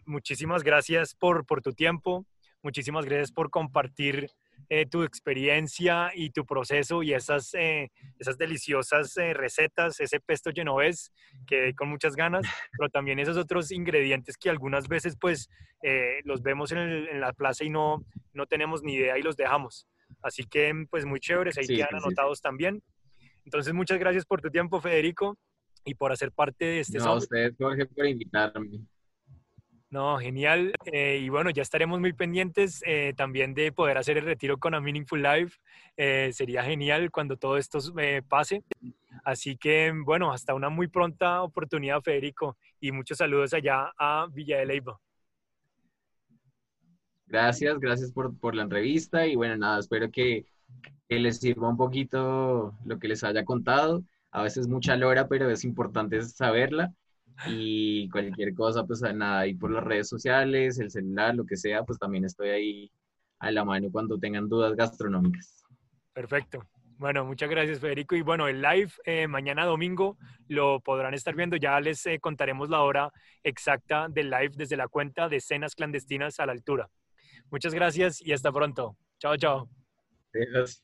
muchísimas gracias por, por tu tiempo, Muchísimas gracias por compartir eh, tu experiencia y tu proceso y esas, eh, esas deliciosas eh, recetas, ese pesto genovés que con muchas ganas, pero también esos otros ingredientes que algunas veces pues los vemos en, la plaza y no, no tenemos ni idea y los dejamos. Así que pues muy chéveres, ahí quedan anotados también. Entonces muchas gracias por tu tiempo, Federico, y por hacer parte de este... No, a ustedes, Jorge, por invitarme. No, genial. Eh, y bueno, ya estaremos muy pendientes eh, también de poder hacer el retiro con A Meaningful Life. Eh, sería genial cuando todo esto pase. Así que, bueno, hasta una muy pronta oportunidad, Federico. Y muchos saludos allá a Villa de Leyva. Gracias, gracias por, la entrevista. Y bueno, nada, espero que, que les sirva un poquito lo que les haya contado. A veces mucha lora, pero es importante saberla y cualquier cosa, pues nada, ahí por las redes sociales, el celular, lo que sea, pues también estoy ahí a la mano cuando tengan dudas gastronómicas. Perfecto. Bueno, muchas gracias Federico. Y bueno, el live eh, mañana domingo lo podrán estar viendo. Ya les eh, contaremos la hora exacta del live desde la cuenta de Cenas Clandestinas a la Altura. Muchas gracias y hasta pronto. Chao, chao. Gracias.